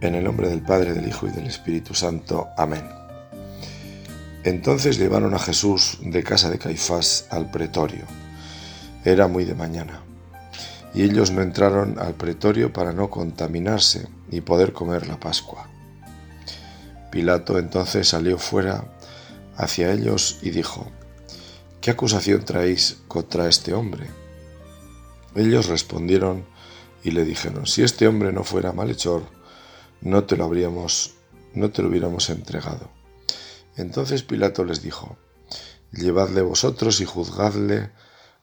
En el nombre del Padre, del Hijo y del Espíritu Santo. Amén. Entonces llevaron a Jesús de casa de Caifás al pretorio. Era muy de mañana. Y ellos no entraron al pretorio para no contaminarse y poder comer la Pascua. Pilato entonces salió fuera hacia ellos y dijo, ¿qué acusación traéis contra este hombre? Ellos respondieron y le dijeron, si este hombre no fuera malhechor, no te lo habríamos, no te lo hubiéramos entregado. Entonces Pilato les dijo, llevadle vosotros y juzgadle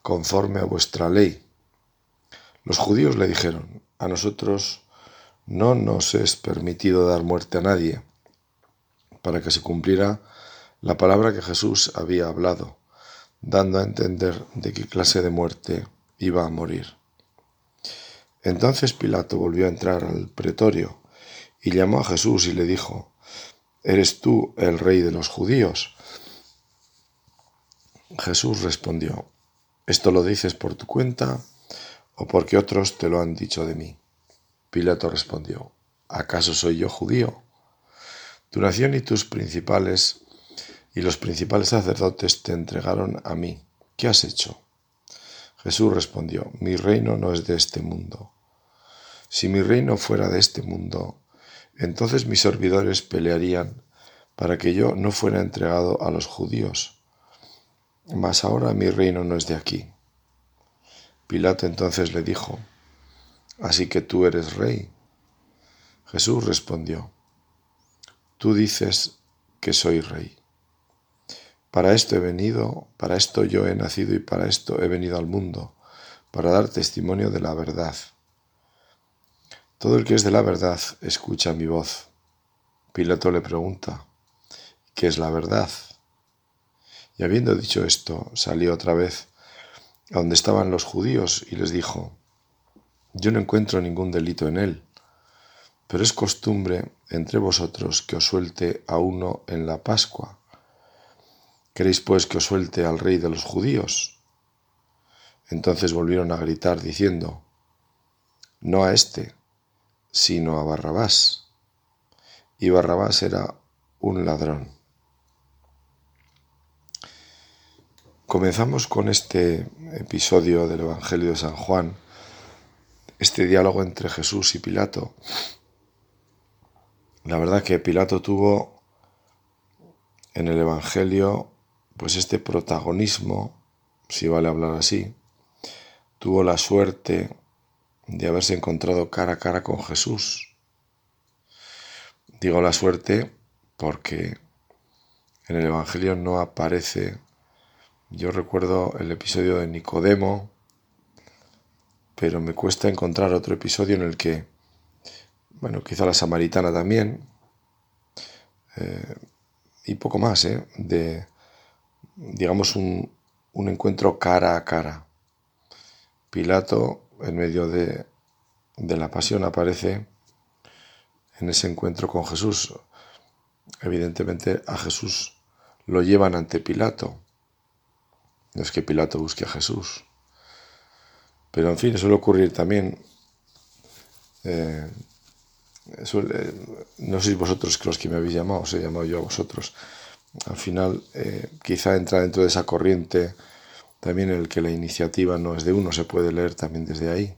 conforme a vuestra ley. Los judíos le dijeron, a nosotros no nos es permitido dar muerte a nadie, para que se cumpliera la palabra que Jesús había hablado, dando a entender de qué clase de muerte iba a morir. Entonces Pilato volvió a entrar al pretorio y llamó a Jesús y le dijo, ¿Eres tú el rey de los judíos? Jesús respondió, ¿esto lo dices por tu cuenta o porque otros te lo han dicho de mí? Pilato respondió, ¿acaso soy yo judío? Tu nación y tus principales y los principales sacerdotes te entregaron a mí. ¿Qué has hecho? Jesús respondió, mi reino no es de este mundo. Si mi reino fuera de este mundo, entonces mis servidores pelearían para que yo no fuera entregado a los judíos. Mas ahora mi reino no es de aquí. Pilato entonces le dijo, Así que tú eres rey. Jesús respondió, Tú dices que soy rey. Para esto he venido, para esto yo he nacido y para esto he venido al mundo, para dar testimonio de la verdad. Todo el que es de la verdad escucha mi voz. Pilato le pregunta, ¿qué es la verdad? Y habiendo dicho esto, salió otra vez a donde estaban los judíos y les dijo, yo no encuentro ningún delito en él, pero es costumbre entre vosotros que os suelte a uno en la Pascua. ¿Queréis pues que os suelte al rey de los judíos? Entonces volvieron a gritar diciendo, no a este, sino a Barrabás. Y Barrabás era un ladrón. Comenzamos con este episodio del Evangelio de San Juan, este diálogo entre Jesús y Pilato. La verdad que Pilato tuvo en el Evangelio pues este protagonismo, si vale hablar así, tuvo la suerte de haberse encontrado cara a cara con Jesús. Digo la suerte porque en el Evangelio no aparece, yo recuerdo el episodio de Nicodemo, pero me cuesta encontrar otro episodio en el que, bueno, quizá la samaritana también, eh, y poco más, ¿eh? de, digamos, un, un encuentro cara a cara. Pilato en medio de, la pasión aparece en ese encuentro con Jesús. Evidentemente a Jesús lo llevan ante Pilato. No es que Pilato busque a Jesús. Pero en fin, suele ocurrir también. Eh, no sois vosotros los que me habéis llamado, os he llamado yo a vosotros. Al final, eh, quizá entra dentro de esa corriente también el que la iniciativa no es de uno se puede leer también desde ahí.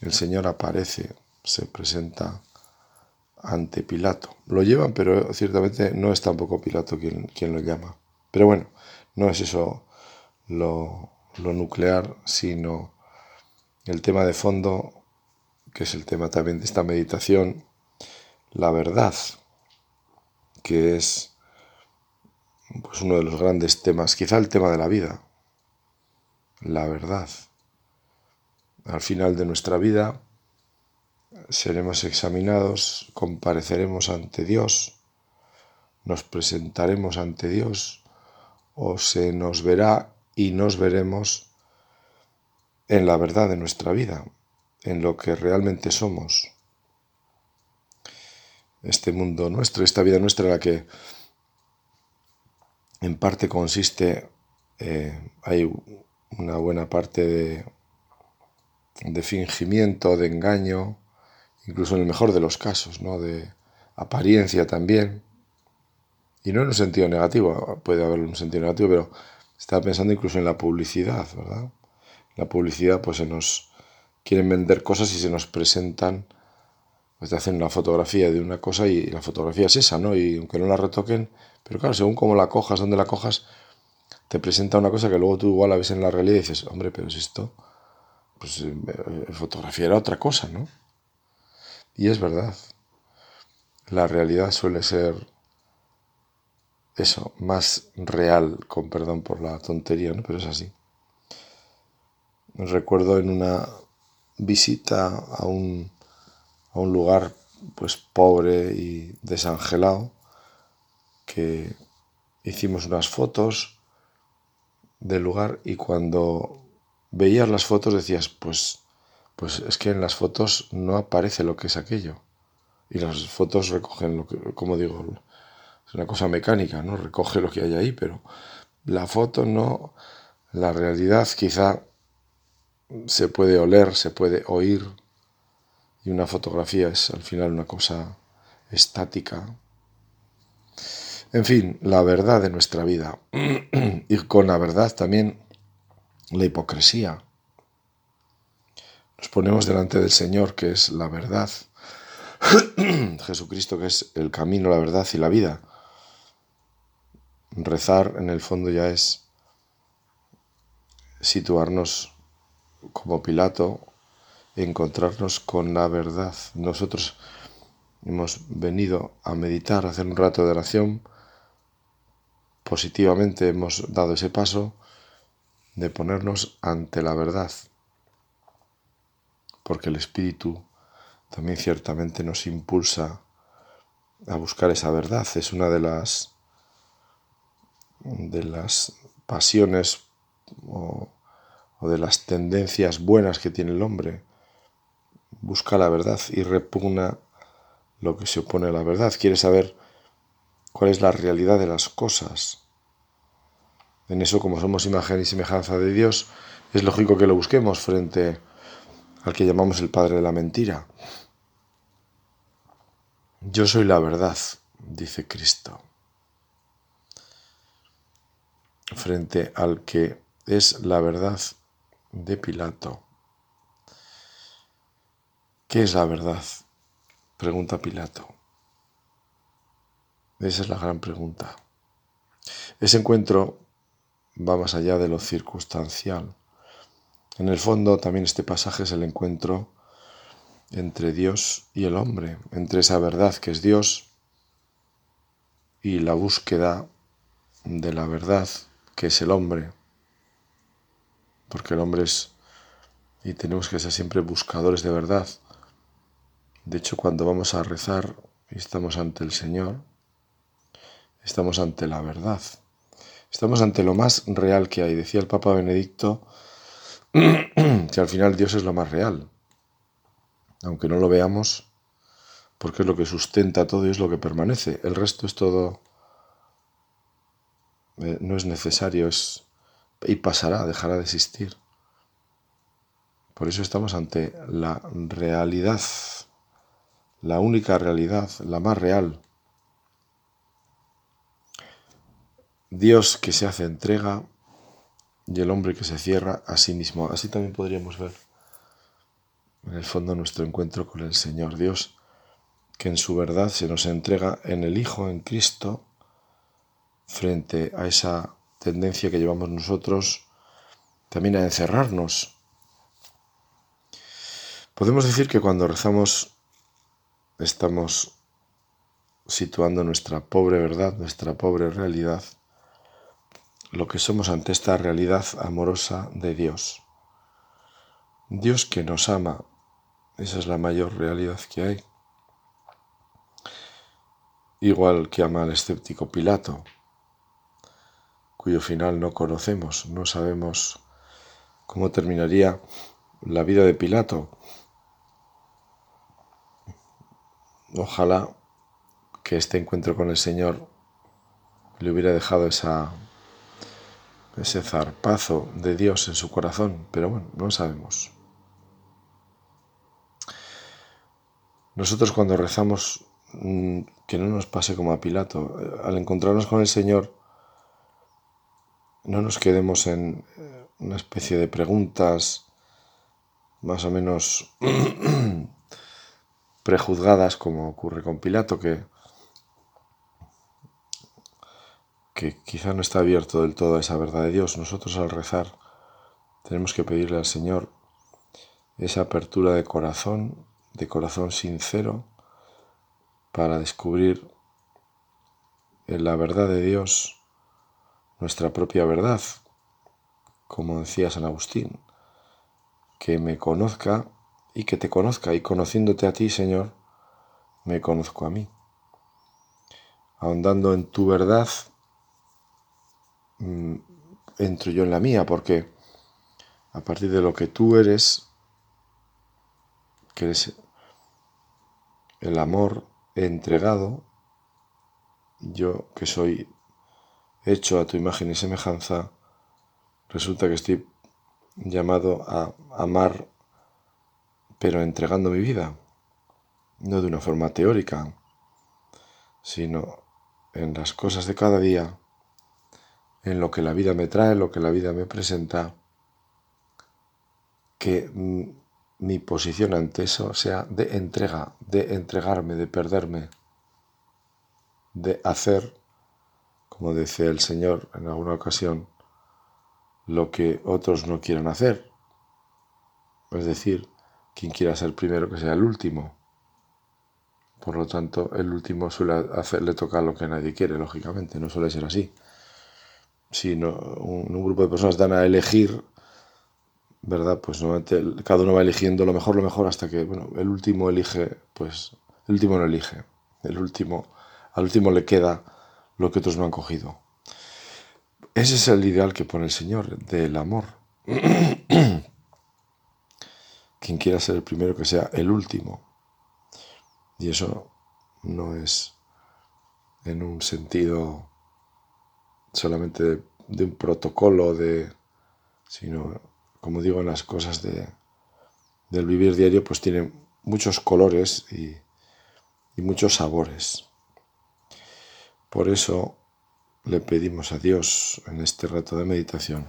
El Señor aparece, se presenta ante Pilato. Lo llevan, pero ciertamente no es tampoco Pilato quien, quien lo llama. Pero bueno, no es eso lo, lo nuclear, sino el tema de fondo, que es el tema también de esta meditación, la verdad, que es pues uno de los grandes temas, quizá el tema de la vida, la verdad. Al final de nuestra vida seremos examinados, compareceremos ante Dios, nos presentaremos ante Dios o se nos verá y nos veremos en la verdad de nuestra vida, en lo que realmente somos. Este mundo nuestro, esta vida nuestra, la que en parte consiste, eh, hay una buena parte de, fingimiento, de engaño, incluso en el mejor de los casos, ¿no? De apariencia también. Y no en un sentido negativo, puede haber un sentido negativo, pero estaba pensando incluso en la publicidad, ¿verdad? La publicidad, pues se nos quieren vender cosas y se nos presentan, pues te hacen una fotografía de una cosa y la fotografía es esa, ¿no? Y aunque no la retoquen, pero claro, según cómo la cojas, dónde la cojas, te presenta una cosa que luego tú igual la ves en la realidad y dices, hombre, pero es esto, pues eh, fotografía era otra cosa, ¿no? Y es verdad. La realidad suele ser eso, más real, con perdón por la tontería, ¿no? Pero es así. Recuerdo en una visita a un, a un lugar pues pobre y desangelado que hicimos unas fotos del lugar y cuando veías las fotos decías pues pues es que en las fotos no aparece lo que es aquello y las fotos recogen lo que como digo es una cosa mecánica, ¿no? Recoge lo que hay ahí, pero la foto no, la realidad quizá se puede oler, se puede oír, y una fotografía es al final una cosa estática. En fin, la verdad de nuestra vida. y con la verdad también la hipocresía. Nos ponemos delante del Señor, que es la verdad. Jesucristo, que es el camino, la verdad y la vida. Rezar en el fondo ya es situarnos como Pilato, encontrarnos con la verdad. Nosotros hemos venido a meditar, a hacer un rato de oración. Positivamente hemos dado ese paso de ponernos ante la verdad, porque el Espíritu también ciertamente nos impulsa a buscar esa verdad. Es una de las de las pasiones o, de las tendencias buenas que tiene el hombre. Busca la verdad y repugna lo que se opone a la verdad. Quiere saber cuál es la realidad de las cosas. En eso, como somos imagen y semejanza de Dios, es lógico que lo busquemos frente al que llamamos el Padre de la Mentira. Yo soy la verdad, dice Cristo. frente al que es la verdad de Pilato. ¿Qué es la verdad? Pregunta Pilato. Esa es la gran pregunta. Ese encuentro va más allá de lo circunstancial. En el fondo también este pasaje es el encuentro entre Dios y el hombre, entre esa verdad que es Dios y la búsqueda de la verdad que es el hombre, porque el hombre es, y tenemos que ser siempre buscadores de verdad. De hecho, cuando vamos a rezar y estamos ante el Señor, estamos ante la verdad. Estamos ante lo más real que hay. Decía el Papa Benedicto que al final Dios es lo más real. Aunque no lo veamos, porque es lo que sustenta todo y es lo que permanece. El resto es todo eh, no es necesario, es y pasará, dejará de existir. Por eso estamos ante la realidad, la única realidad, la más real. Dios que se hace entrega y el hombre que se cierra a sí mismo. Así también podríamos ver en el fondo nuestro encuentro con el Señor Dios, que en su verdad se nos entrega en el Hijo, en Cristo, frente a esa tendencia que llevamos nosotros también a encerrarnos. Podemos decir que cuando rezamos estamos situando nuestra pobre verdad, nuestra pobre realidad, lo que somos ante esta realidad amorosa de Dios. Dios que nos ama, esa es la mayor realidad que hay. Igual que ama al escéptico Pilato, cuyo final no conocemos, no sabemos cómo terminaría la vida de Pilato. Ojalá que este encuentro con el Señor le hubiera dejado esa, ese zarpazo de Dios en su corazón, pero bueno, no sabemos. Nosotros cuando rezamos, mm, que no nos pase como a Pilato, al encontrarnos con el Señor, no nos quedemos en eh, una especie de preguntas más o menos prejuzgadas como ocurre con Pilato, que, que quizá no está abierto del todo a esa verdad de Dios. Nosotros al rezar tenemos que pedirle al Señor esa apertura de corazón, de corazón sincero, para descubrir en la verdad de Dios nuestra propia verdad, como decía San Agustín, que me conozca y que te conozca, y conociéndote a ti, Señor, me conozco a mí. Ahondando en tu verdad, entro yo en la mía, porque a partir de lo que tú eres, que eres el amor entregado, yo que soy hecho a tu imagen y semejanza, resulta que estoy llamado a amar, pero entregando mi vida, no de una forma teórica, sino en las cosas de cada día, en lo que la vida me trae, lo que la vida me presenta, que mi posición ante eso sea de entrega, de entregarme, de perderme, de hacer, como decía el Señor en alguna ocasión, lo que otros no quieran hacer. Es decir, quien quiera ser primero que sea el último. Por lo tanto, el último suele hacerle tocar lo que nadie quiere, lógicamente, no suele ser así. Si un, un grupo de personas dan a elegir, ¿verdad? Pues normalmente cada uno va eligiendo lo mejor, lo mejor, hasta que, bueno, el último elige, pues, el último no elige. El último, al último le queda lo que otros no han cogido. Ese es el ideal que pone el Señor del amor. Quien quiera ser el primero, que sea el último. Y eso no es en un sentido solamente de, un protocolo, de, sino, como digo, en las cosas de, del vivir diario, pues tiene muchos colores y, y muchos sabores. Por eso le pedimos a Dios en este rato de meditación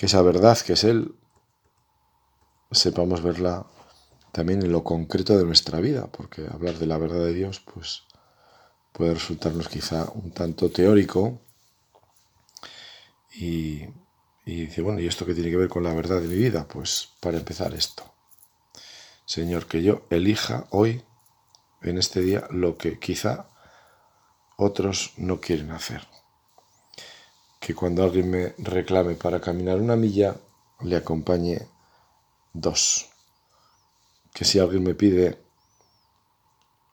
que esa verdad que es Él sepamos verla también en lo concreto de nuestra vida, porque hablar de la verdad de Dios pues puede resultarnos quizá un tanto teórico y, dice, bueno, ¿y esto qué tiene que ver con la verdad de mi vida? Pues para empezar esto. Señor, que yo elija hoy, en este día, lo que quizá otros no quieren hacer. Que cuando alguien me reclame para caminar una milla, le acompañe dos. Que si alguien me pide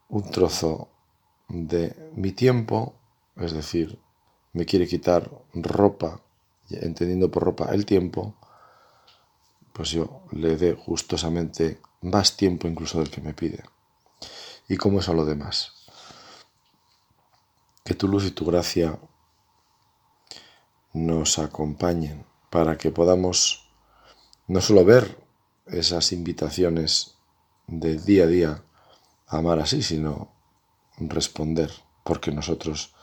un trozo de mi tiempo, es decir, me quiere quitar ropa, entendiendo por ropa el tiempo, pues yo le dé gustosamente más tiempo incluso del que me pide. Y como eso lo demás que tu luz y tu gracia nos acompañen para que podamos no solo ver esas invitaciones de día a día a amar así, sino responder, porque nosotros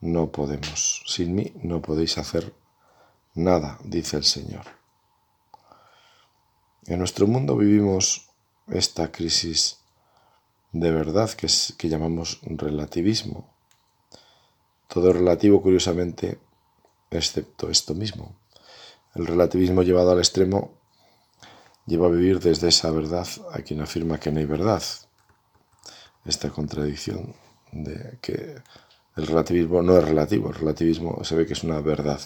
no podemos. Sin mí no podéis hacer nada, dice el Señor. En nuestro mundo vivimos esta crisis de verdad que, que llamamos relativismo, todo relativo, curiosamente, excepto esto mismo. El relativismo llevado al extremo lleva a vivir desde esa verdad a quien afirma que no hay verdad. Esta contradicción de que el relativismo no es relativo, el relativismo se ve que es una verdad.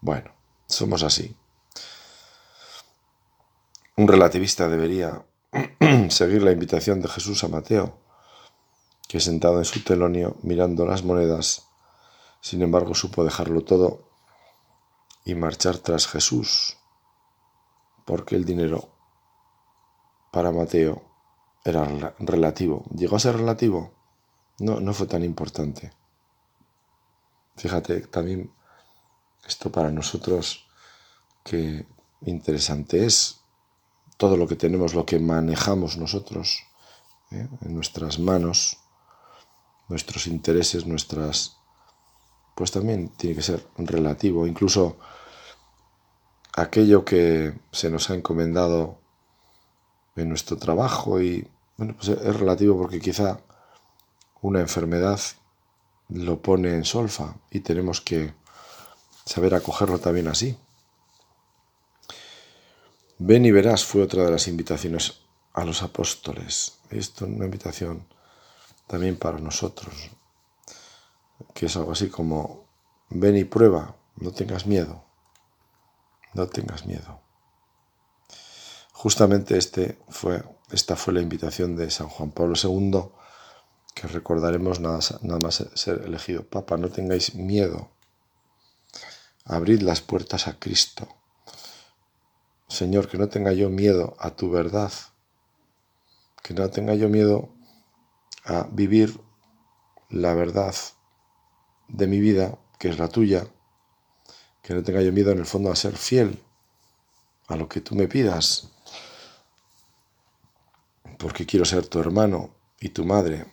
Bueno, somos así. Un relativista debería seguir la invitación de Jesús a Mateo, que sentado en su telonio mirando las monedas sin embargo, supo dejarlo todo y marchar tras Jesús, porque el dinero para Mateo era relativo. ¿Llegó a ser relativo? No, no fue tan importante. Fíjate, también esto para nosotros, que interesante es todo lo que tenemos, lo que manejamos nosotros, ¿eh? en nuestras manos, nuestros intereses, nuestras... Pues también tiene que ser relativo, incluso aquello que se nos ha encomendado en nuestro trabajo y bueno, pues es relativo porque quizá una enfermedad lo pone en solfa y tenemos que saber acogerlo también así. Ven y verás fue otra de las invitaciones a los apóstoles. Esto es una invitación también para nosotros, que es algo así como, ven y prueba, no tengas miedo, no tengas miedo. Justamente este fue, esta fue la invitación de San Juan Pablo II, que recordaremos nada, más ser elegido Papa, no tengáis miedo, abrid las puertas a Cristo. Señor, que no tenga yo miedo a tu verdad, que no tenga yo miedo a vivir la verdad de mi vida, que es la tuya, que no tenga yo miedo en el fondo a ser fiel a lo que tú me pidas, porque quiero ser tu hermano y tu madre.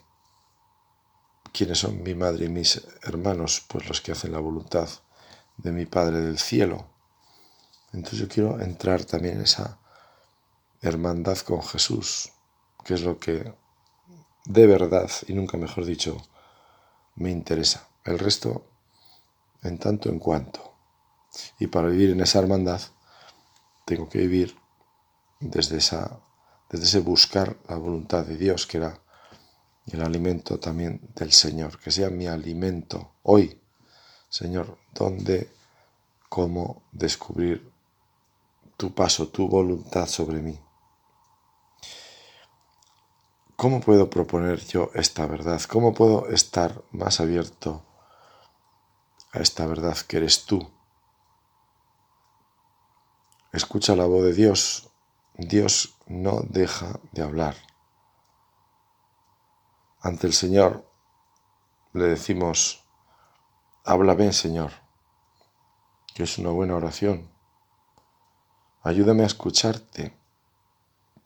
¿Quiénes son mi madre y mis hermanos? Pues los que hacen la voluntad de mi Padre del cielo. Entonces yo quiero entrar también en esa hermandad con Jesús, que es lo que de verdad, y nunca mejor dicho, me interesa. El resto, en tanto en cuanto. Y para vivir en esa hermandad, tengo que vivir desde, esa, desde ese buscar la voluntad de Dios, que era el alimento también del Señor, que sea mi alimento hoy, Señor, donde, cómo descubrir tu paso, tu voluntad sobre mí. ¿Cómo puedo proponer yo esta verdad? ¿Cómo puedo estar más abierto a esta verdad que eres tú? Escucha la voz de Dios. Dios no deja de hablar. Ante el Señor le decimos, háblame Señor, que es una buena oración. Ayúdame a escucharte,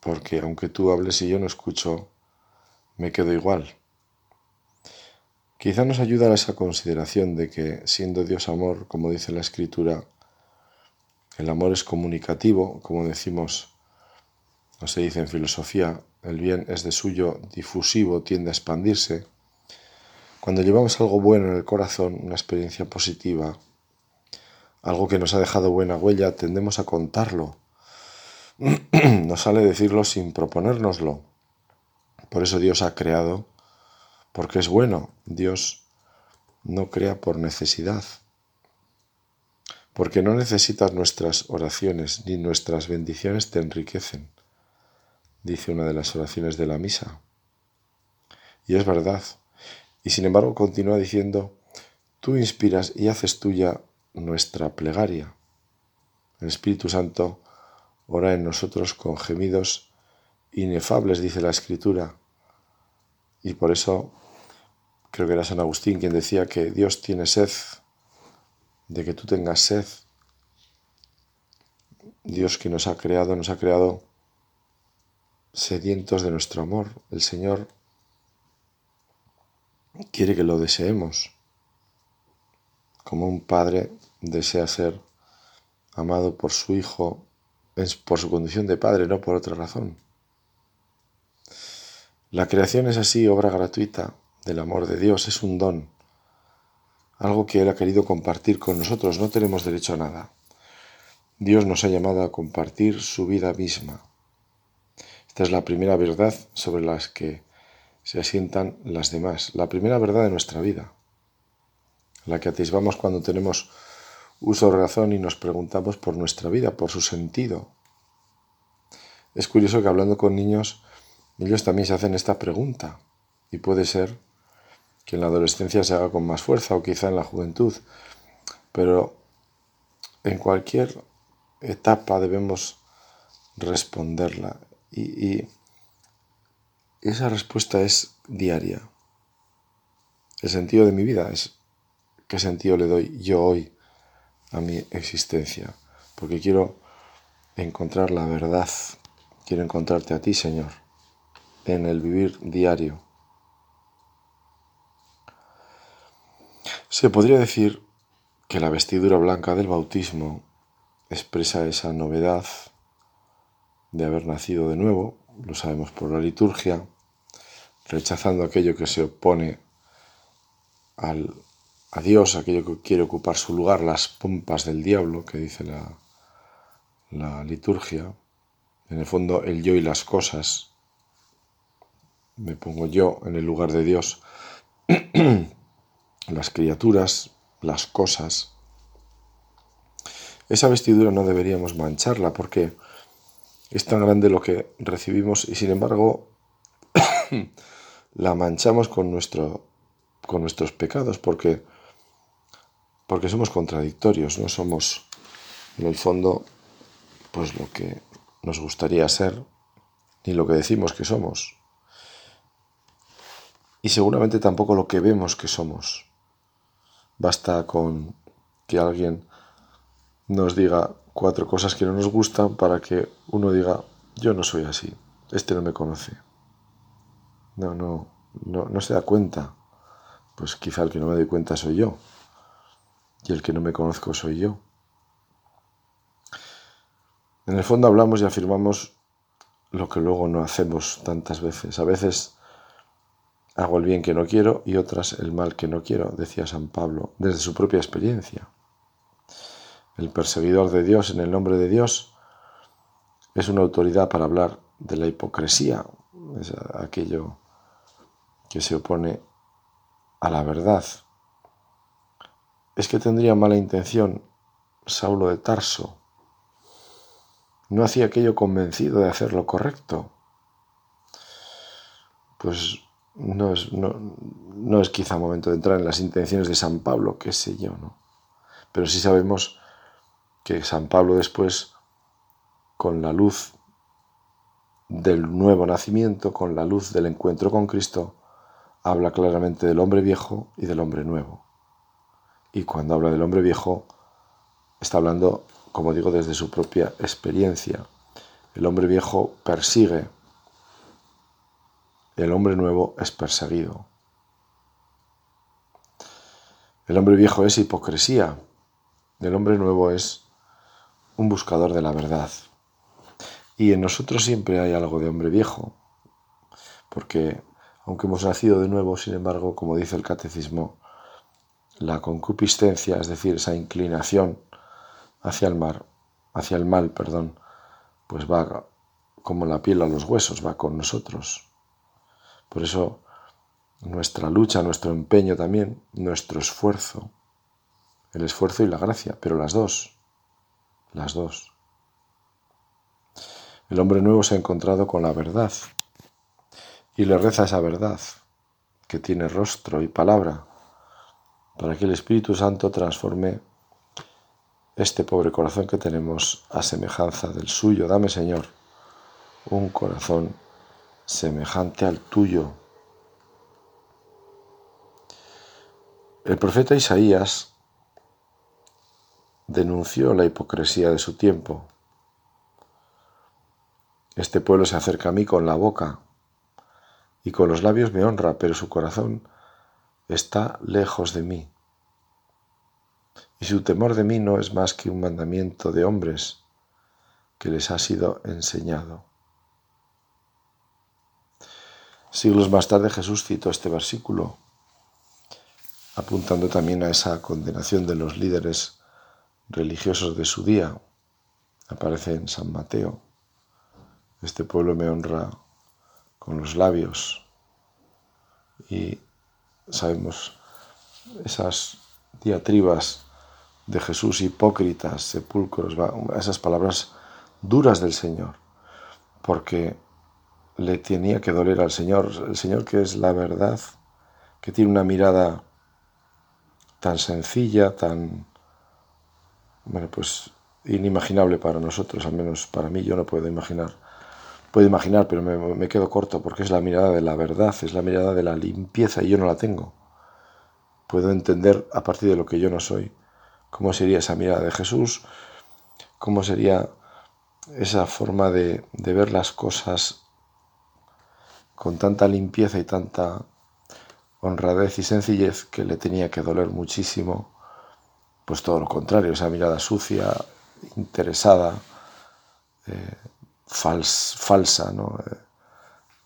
porque aunque tú hables y yo no escucho, me quedo igual. Quizá nos ayuda a esa consideración de que, siendo Dios amor, como dice la Escritura, el amor es comunicativo, como decimos, no se dice en filosofía, el bien es de suyo difusivo, tiende a expandirse. Cuando llevamos algo bueno en el corazón, una experiencia positiva, algo que nos ha dejado buena huella, tendemos a contarlo. Nos sale decirlo sin proponérnoslo. Por eso Dios ha creado, porque es bueno. Dios no crea por necesidad, porque no necesitas nuestras oraciones ni nuestras bendiciones te enriquecen, dice una de las oraciones de la misa. Y es verdad. Y sin embargo continúa diciendo, tú inspiras y haces tuya nuestra plegaria. El Espíritu Santo ora en nosotros con gemidos inefables, dice la Escritura, y por eso creo que era San Agustín quien decía que Dios tiene sed de que tú tengas sed. Dios que nos ha creado, nos ha creado sedientos de nuestro amor. El Señor quiere que lo deseemos, como un padre desea ser amado por su hijo, por su condición de padre, no por otra razón. La creación es así, obra gratuita del amor de Dios, es un don, algo que Él ha querido compartir con nosotros, no tenemos derecho a nada. Dios nos ha llamado a compartir su vida misma. Esta es la primera verdad sobre la que se asientan las demás, la primera verdad de nuestra vida, la que atisbamos cuando tenemos uso de razón y nos preguntamos por nuestra vida, por su sentido. Es curioso que hablando con niños ellos también se hacen esta pregunta y puede ser que en la adolescencia se haga con más fuerza o quizá en la juventud, pero en cualquier etapa debemos responderla y, esa respuesta es diaria. El sentido de mi vida es qué sentido le doy yo hoy a mi existencia, porque quiero encontrar la verdad, quiero encontrarte a ti, Señor. en el vivir diario. Se podría decir que la vestidura blanca del bautismo expresa esa novedad de haber nacido de nuevo, lo sabemos por la liturgia, rechazando aquello que se opone al, a Dios, aquello que quiere ocupar su lugar, las pompas del diablo, que dice la, la liturgia, en el fondo el yo y las cosas, me pongo yo en el lugar de Dios, las criaturas, las cosas, esa vestidura no deberíamos mancharla porque es tan grande lo que recibimos y sin embargo la manchamos con, nuestro, con nuestros pecados porque, porque somos contradictorios, no somos en el fondo pues lo que nos gustaría ser ni lo que decimos que somos y seguramente tampoco lo que vemos que somos. Basta con que alguien nos diga cuatro cosas que no nos gustan para que uno diga, yo no soy así, este no me conoce. No, no, no, no se da cuenta. Pues quizá el que no me doy cuenta soy yo. Y el que no me conozco soy yo. En el fondo hablamos y afirmamos lo que luego no hacemos tantas veces. A veces hago el bien que no quiero y otras el mal que no quiero, decía San Pablo, desde su propia experiencia el perseguidor de Dios en el nombre de Dios, es una autoridad para hablar de la hipocresía, es aquello que se opone a la verdad. Es que tendría mala intención Saulo de Tarso. No hacía aquello convencido de hacer lo correcto. Pues no es, no, es quizá momento de entrar en las intenciones de San Pablo, qué sé yo, ¿no? Pero sí sabemos que San Pablo después, con la luz del nuevo nacimiento, con la luz del encuentro con Cristo, habla claramente del hombre viejo y del hombre nuevo. Y cuando habla del hombre viejo, está hablando, como digo, desde su propia experiencia. El hombre viejo persigue, el hombre nuevo es perseguido. El hombre viejo es hipocresía, el hombre nuevo es un buscador de la verdad. Y en nosotros siempre hay algo de hombre viejo, porque aunque hemos nacido de nuevo, sin embargo, como dice el catecismo, la concupiscencia, es decir, esa inclinación hacia el mar, hacia el mal, perdón, pues va como la piel a los huesos, va con nosotros. Por eso nuestra lucha, nuestro empeño también, nuestro esfuerzo, el esfuerzo y la gracia, pero las dos, las dos. El hombre nuevo se ha encontrado con la verdad y le reza esa verdad que tiene rostro y palabra para que el Espíritu Santo transforme este pobre corazón que tenemos a semejanza del suyo. Dame, Señor, un corazón semejante al tuyo. El profeta Isaías denunció la hipocresía de su tiempo. Este pueblo se acerca a mí con la boca y con los labios me honra, pero su corazón está lejos de mí. Y su temor de mí no es más que un mandamiento de hombres que les ha sido enseñado. Siglos más tarde Jesús citó este versículo, apuntando también a esa condenación de los líderes religiosos de su día. Aparece en San Mateo. Este pueblo me honra con los labios. Y sabemos esas diatribas de Jesús hipócritas, sepulcros, esas palabras duras del Señor, porque le tenía que doler al Señor, el Señor que es la verdad, que tiene una mirada tan sencilla, tan bueno, pues inimaginable para nosotros, al menos para mí yo no puedo imaginar. Puedo imaginar, pero me, quedo corto porque es la mirada de la verdad, es la mirada de la limpieza y yo no la tengo. Puedo entender a partir de lo que yo no soy cómo sería esa mirada de Jesús, cómo sería esa forma de, de ver las cosas con tanta limpieza y tanta honradez y sencillez que le tenía que doler muchísimo, pues todo lo contrario, esa mirada sucia, interesada, eh, falsa ¿no? Eh,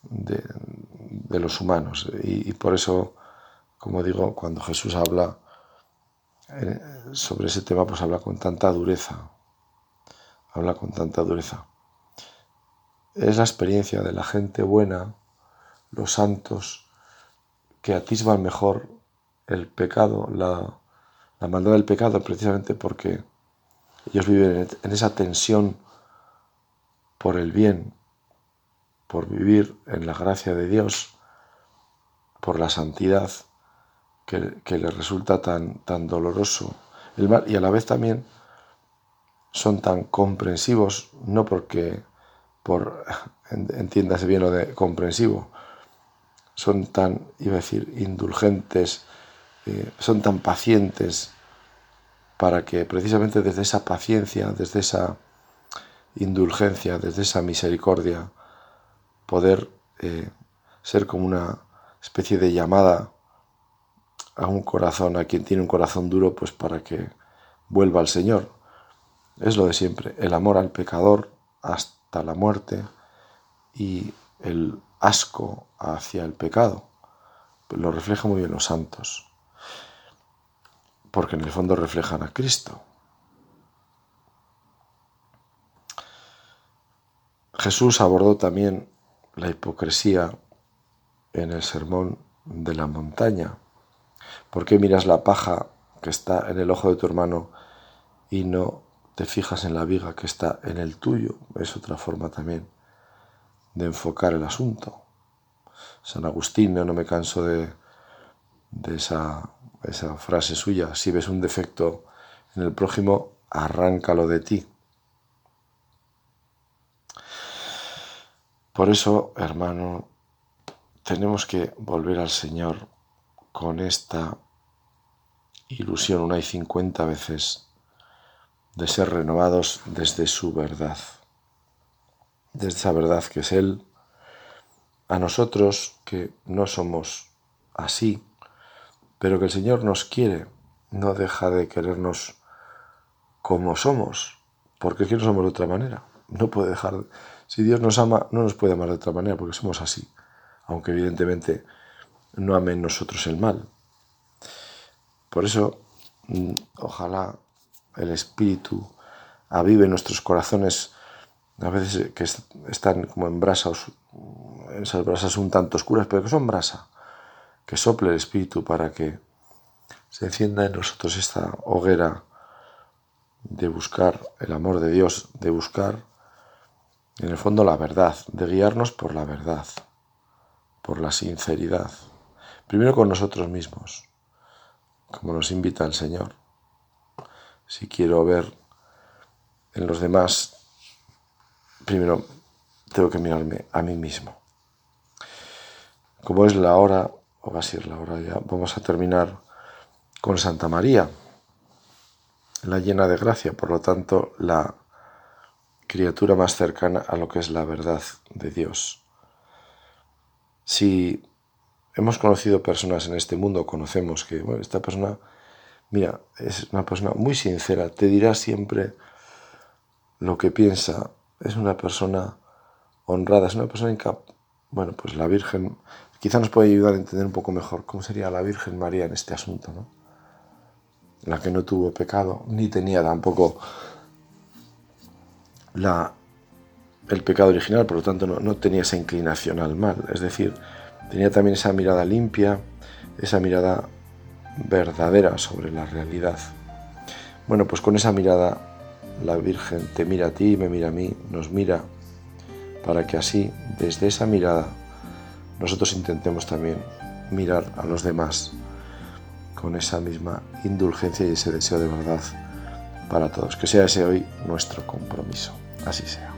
de, los humanos. Y, por eso, como digo, cuando Jesús habla eh, sobre ese tema, pues habla con tanta dureza, habla con tanta dureza. Es la experiencia de la gente buena, los santos, que atisban mejor el pecado, la, la maldad del pecado, precisamente porque ellos viven en esa tensión por el bien, por vivir en la gracia de Dios, por la santidad que, les resulta tan, tan doloroso. El mal, y a la vez también son tan comprensivos, no porque, por, entiéndase bien lo de comprensivo, son tan, iba a decir, indulgentes, eh, son tan pacientes, para que precisamente desde esa paciencia, desde esa indulgencia, desde esa misericordia, poder eh, ser como una especie de llamada a un corazón, a quien tiene un corazón duro, pues para que vuelva al Señor. Es lo de siempre, el amor al pecador hasta la muerte y el asco hacia el pecado. Lo refleja muy bien los santos, porque en el fondo reflejan a Cristo. Jesús abordó también la hipocresía en el sermón de la montaña. ¿Por qué miras la paja que está en el ojo de tu hermano y no te fijas en la viga que está en el tuyo? Es otra forma también de enfocar el asunto. San Agustín, no, me canso de, esa, esa frase suya, si ves un defecto en el prójimo, arráncalo de ti. Por eso, hermano, tenemos que volver al Señor con esta ilusión. Una y cincuenta veces de ser renovados desde su verdad, desde esa verdad que es Él, a nosotros que no somos así, pero que el Señor nos quiere, no deja de querernos como somos, porque es que no somos de otra manera, no puede dejar si Dios nos ama, no nos puede amar de otra manera, porque somos así, aunque evidentemente no amen nosotros el mal. Por eso, mm, ojalá el Espíritu avive nuestros corazones, a veces que están como en brasas, esas brasas un tanto oscuras, pero que son brasa, que sople el Espíritu para que se encienda en nosotros esta hoguera de buscar el amor de Dios, de buscar en el fondo la verdad, de guiarnos por la verdad, por la sinceridad, primero con nosotros mismos, como nos invita el Señor. Si quiero ver en los demás, primero tengo que mirarme a mí mismo. Como es la hora, o va a ser la hora ya, vamos a terminar con Santa María, la llena de gracia, por lo tanto la criatura más cercana a lo que es la verdad de Dios. Si hemos conocido personas en este mundo, conocemos que esta persona, mira, es una persona muy sincera, te dirá siempre lo que piensa, es una persona honrada, es una persona incapaz. Bueno, pues la Virgen quizá nos puede ayudar a entender un poco mejor cómo sería la Virgen María en este asunto, ¿no? La que no tuvo pecado, ni tenía tampoco la, el pecado original, por lo tanto no, tenía esa inclinación al mal, es decir, tenía también esa mirada limpia, esa mirada verdadera sobre la realidad. Bueno, pues con esa mirada la Virgen te mira a ti me mira a mí, nos mira, para que así, desde esa mirada, nosotros intentemos también mirar a los demás con esa misma indulgencia y ese deseo de verdad para todos. Que sea ese hoy nuestro compromiso. Así sea.